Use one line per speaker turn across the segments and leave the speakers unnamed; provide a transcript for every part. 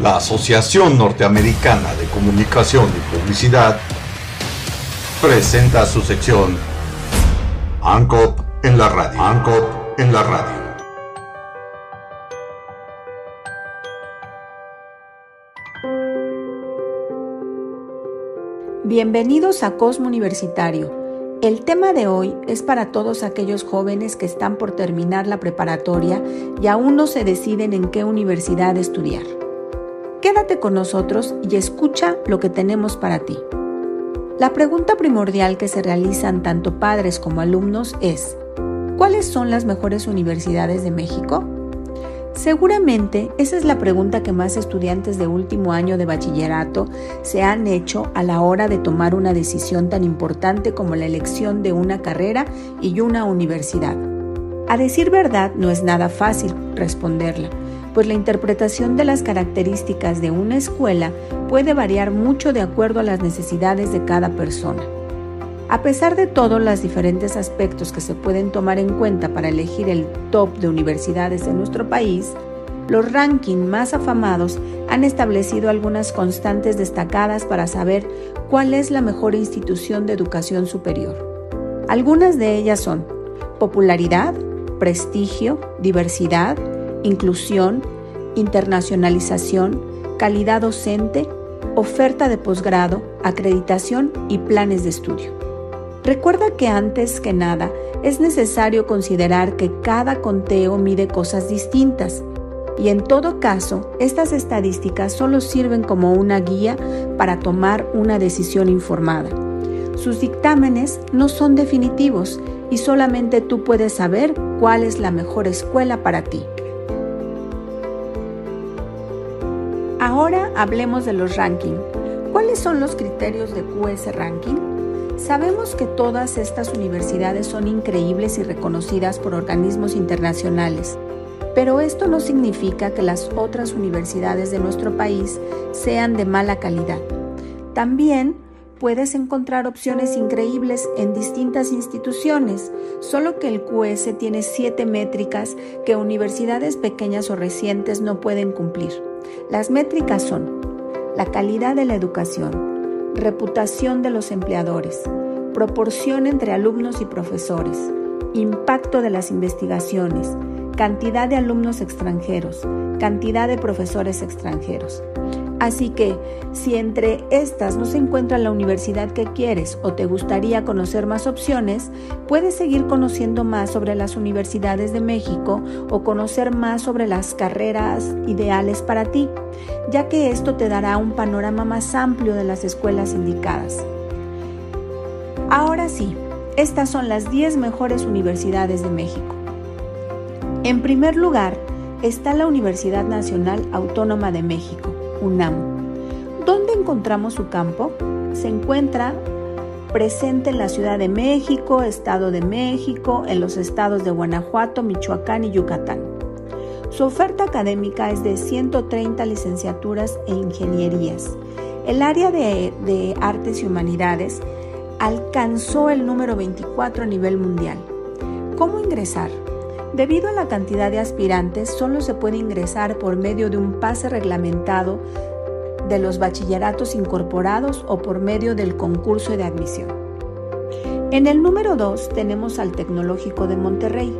La Asociación Norteamericana de Comunicación y Publicidad presenta su sección ANCOP en la radio. ANCOP en la radio.
Bienvenidos a Cosmo Universitario. El tema de hoy es para todos aquellos jóvenes que están por terminar la preparatoria y aún no se deciden en qué universidad estudiar. Con nosotros y escucha lo que tenemos para ti. La pregunta primordial que se realizan tanto padres como alumnos es, ¿cuáles son las mejores universidades de México? Seguramente esa es la pregunta que más estudiantes de último año de bachillerato se han hecho a la hora de tomar una decisión tan importante como la elección de una carrera y una universidad. A decir verdad, no es nada fácil responderla, pues la interpretación de las características de una escuela puede variar mucho de acuerdo a las necesidades de cada persona. A pesar de todos los diferentes aspectos que se pueden tomar en cuenta para elegir el top de universidades en nuestro país, los rankings más afamados han establecido algunas constantes destacadas para saber cuál es la mejor institución de educación superior. Algunas de ellas son popularidad, prestigio, diversidad, inclusión, internacionalización, calidad docente, oferta de posgrado, acreditación y planes de estudio. Recuerda que antes que nada es necesario considerar que cada conteo mide cosas distintas y en todo caso estas estadísticas solo sirven como una guía para tomar una decisión informada. Sus dictámenes no son definitivos y solamente tú puedes saber cuál es la mejor escuela para ti. Hablemos de los rankings. ¿Cuáles son los criterios de QS Ranking? Sabemos que todas estas universidades son increíbles y reconocidas por organismos internacionales, pero esto no significa que las otras universidades de nuestro país sean de mala calidad. También puedes encontrar opciones increíbles en distintas instituciones, solo que el QS tiene siete métricas que universidades pequeñas o recientes no pueden cumplir. Las métricas son la calidad de la educación, reputación de los empleadores, proporción entre alumnos y profesores, impacto de las investigaciones, cantidad de alumnos extranjeros, cantidad de profesores extranjeros. Así que, si entre estas no se encuentra la universidad que quieres o te gustaría conocer más opciones, puedes seguir conociendo más sobre las universidades de México o conocer más sobre las carreras ideales para ti, ya que esto te dará un panorama más amplio de las escuelas indicadas. Ahora sí, estas son las 10 mejores universidades de México. En primer lugar está la Universidad Nacional Autónoma de México UNAM. ¿Dónde encontramos su campo? Se encuentra presente en la Ciudad de México, Estado de México, en los estados de Guanajuato, Michoacán y Yucatán. Su oferta académica es de 130 licenciaturas e ingenierías. El área de, de artes y humanidades alcanzó el número 24 a nivel mundial. ¿Cómo ingresar? Debido a la cantidad de aspirantes, solo se puede ingresar por medio de un pase reglamentado de los bachilleratos incorporados o por medio del concurso de admisión. En el número 2 tenemos al Tecnológico de Monterrey.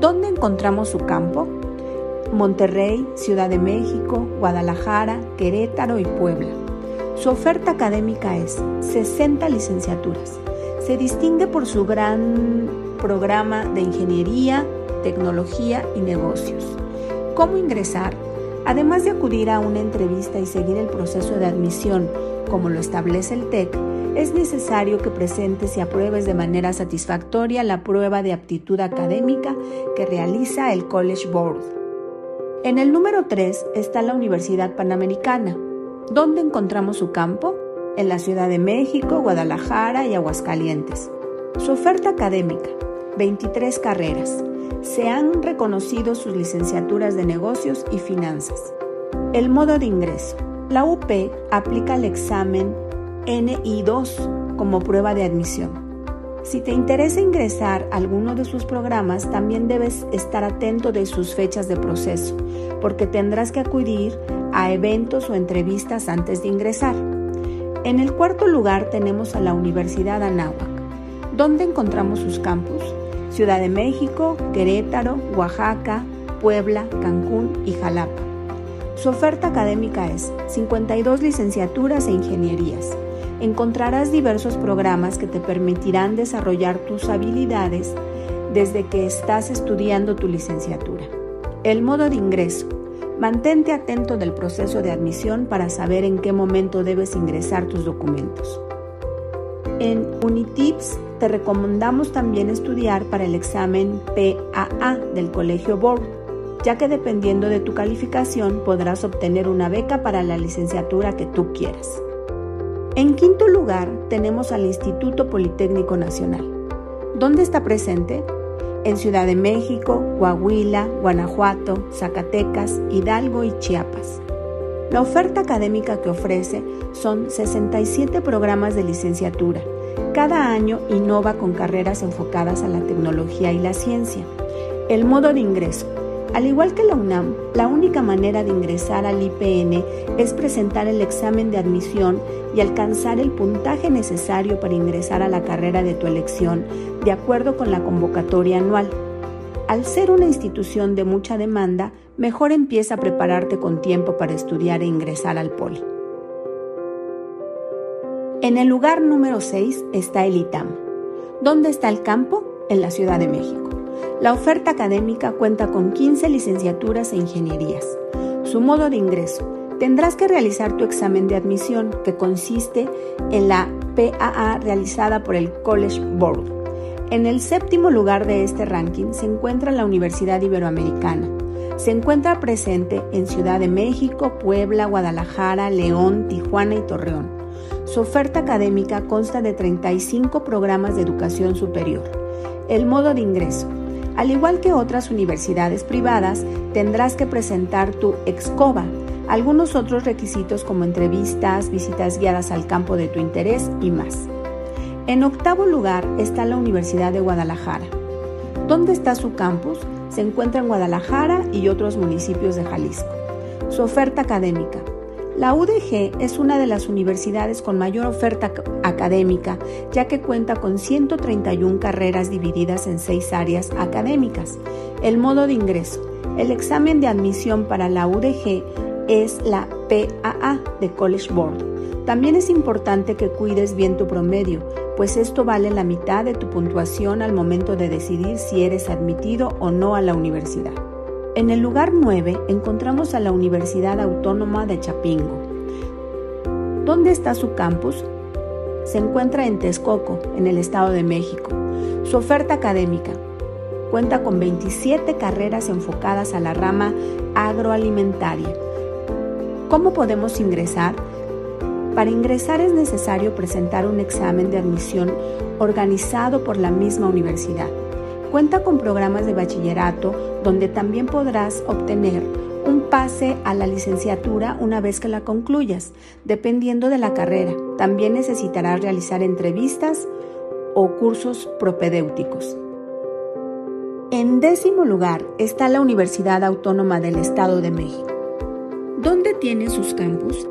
¿Dónde encontramos su campo? Monterrey, Ciudad de México, Guadalajara, Querétaro y Puebla. Su oferta académica es 60 licenciaturas. Se distingue por su gran programa de ingeniería, tecnología y negocios. ¿Cómo ingresar? Además de acudir a una entrevista y seguir el proceso de admisión como lo establece el TEC, es necesario que presentes y apruebes de manera satisfactoria la prueba de aptitud académica que realiza el College Board. En el número 3 está la Universidad Panamericana. ¿Dónde encontramos su campo? En la Ciudad de México, Guadalajara y Aguascalientes. Su oferta académica, 23 carreras, se han reconocido sus licenciaturas de negocios y finanzas. El modo de ingreso. La UP aplica el examen NI2 como prueba de admisión. Si te interesa ingresar a alguno de sus programas, también debes estar atento de sus fechas de proceso, porque tendrás que acudir a eventos o entrevistas antes de ingresar. En el cuarto lugar tenemos a la Universidad Anáhuac, donde encontramos sus campus, Ciudad de México, Querétaro, Oaxaca, Puebla, Cancún y Jalapa. Su oferta académica es 52 licenciaturas e ingenierías. Encontrarás diversos programas que te permitirán desarrollar tus habilidades desde que estás estudiando tu licenciatura. El modo de ingreso. Mantente atento del proceso de admisión para saber en qué momento debes ingresar tus documentos. En Unitips te recomendamos también estudiar para el examen PAA del Colegio Board, ya que dependiendo de tu calificación podrás obtener una beca para la licenciatura que tú quieras. En quinto lugar tenemos al Instituto Politécnico Nacional. ¿Dónde está presente? En Ciudad de México, Coahuila, Guanajuato, Zacatecas, Hidalgo y Chiapas. La oferta académica que ofrece son 67 programas de licenciatura. Cada año innova con carreras enfocadas a la tecnología y la ciencia. El modo de ingreso. Al igual que la UNAM, la única manera de ingresar al IPN es presentar el examen de admisión y alcanzar el puntaje necesario para ingresar a la carrera de tu elección de acuerdo con la convocatoria anual. Al ser una institución de mucha demanda, mejor empieza a prepararte con tiempo para estudiar e ingresar al poli. En el lugar número 6 está el ITAM. ¿Dónde está el campo? En la Ciudad de México. La oferta académica cuenta con 15 licenciaturas e ingenierías. Su modo de ingreso. Tendrás que realizar tu examen de admisión, que consiste en la PAA realizada por el College Board. En el séptimo lugar de este ranking se encuentra la Universidad Iberoamericana. Se encuentra presente en Ciudad de México, Puebla, Guadalajara, León, Tijuana y Torreón. Su oferta académica consta de 35 programas de educación superior. El modo de ingreso. Al igual que otras universidades privadas, tendrás que presentar tu EXCOBA, algunos otros requisitos como entrevistas, visitas guiadas al campo de tu interés y más. En octavo lugar está la Universidad de Guadalajara. ¿Dónde está su campus? Se encuentra en Guadalajara y otros municipios de Jalisco. Su oferta académica. La UDG es una de las universidades con mayor oferta académica, ya que cuenta con 131 carreras divididas en seis áreas académicas. El modo de ingreso. El examen de admisión para la UDG es la PAA de College Board. También es importante que cuides bien tu promedio, pues esto vale la mitad de tu puntuación al momento de decidir si eres admitido o no a la universidad. En el lugar 9 encontramos a la Universidad Autónoma de Chapingo. ¿Dónde está su campus? Se encuentra en Texcoco, en el Estado de México. Su oferta académica cuenta con 27 carreras enfocadas a la rama agroalimentaria. ¿Cómo podemos ingresar? Para ingresar es necesario presentar un examen de admisión organizado por la misma universidad. Cuenta con programas de bachillerato donde también podrás obtener un pase a la licenciatura una vez que la concluyas, dependiendo de la carrera. También necesitarás realizar entrevistas o cursos propedéuticos. En décimo lugar está la Universidad Autónoma del Estado de México. ¿Dónde tiene sus campus?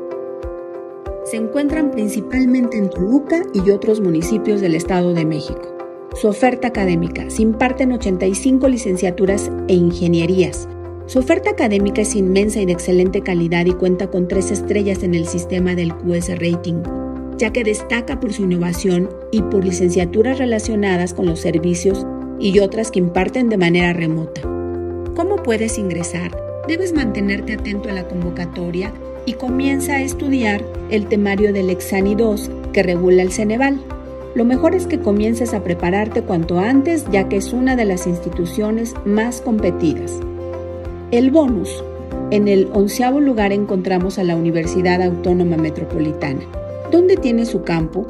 Se encuentran principalmente en Toluca y otros municipios del Estado de México. Su oferta académica. Se imparten 85 licenciaturas e ingenierías. Su oferta académica es inmensa y de excelente calidad y cuenta con tres estrellas en el sistema del QS Rating, ya que destaca por su innovación y por licenciaturas relacionadas con los servicios y otras que imparten de manera remota. ¿Cómo puedes ingresar? Debes mantenerte atento a la convocatoria y comienza a estudiar el temario del Exani 2 que regula el Ceneval. Lo mejor es que comiences a prepararte cuanto antes ya que es una de las instituciones más competidas. El bonus. En el onceavo lugar encontramos a la Universidad Autónoma Metropolitana. ¿Dónde tiene su campo?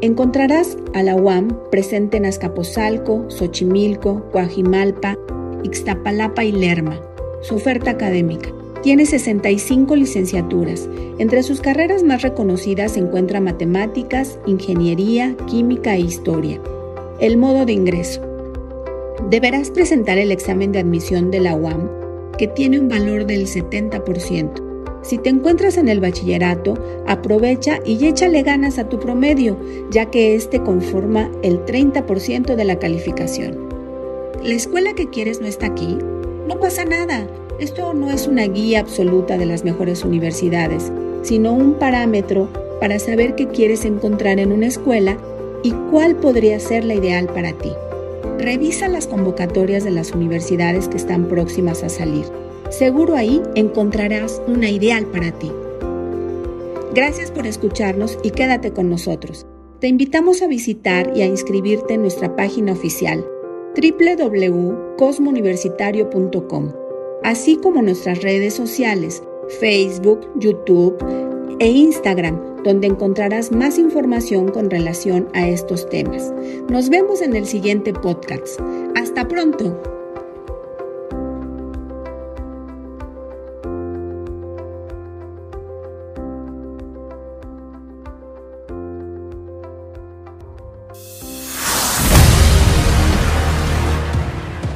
Encontrarás a la UAM presente en Azcapotzalco, Xochimilco, Coajimalpa, Ixtapalapa y Lerma. Su oferta académica. Tiene 65 licenciaturas. Entre sus carreras más reconocidas se encuentra matemáticas, ingeniería, química e historia. El modo de ingreso. Deberás presentar el examen de admisión de la UAM, que tiene un valor del 70%. Si te encuentras en el bachillerato, aprovecha y échale ganas a tu promedio, ya que este conforma el 30% de la calificación. ¿La escuela que quieres no está aquí? No pasa nada. Esto no es una guía absoluta de las mejores universidades, sino un parámetro para saber qué quieres encontrar en una escuela y cuál podría ser la ideal para ti. Revisa las convocatorias de las universidades que están próximas a salir. Seguro ahí encontrarás una ideal para ti. Gracias por escucharnos y quédate con nosotros. Te invitamos a visitar y a inscribirte en nuestra página oficial www.cosmouniversitario.com, así como nuestras redes sociales, Facebook, YouTube e Instagram, donde encontrarás más información con relación a estos temas. Nos vemos en el siguiente podcast. Hasta pronto.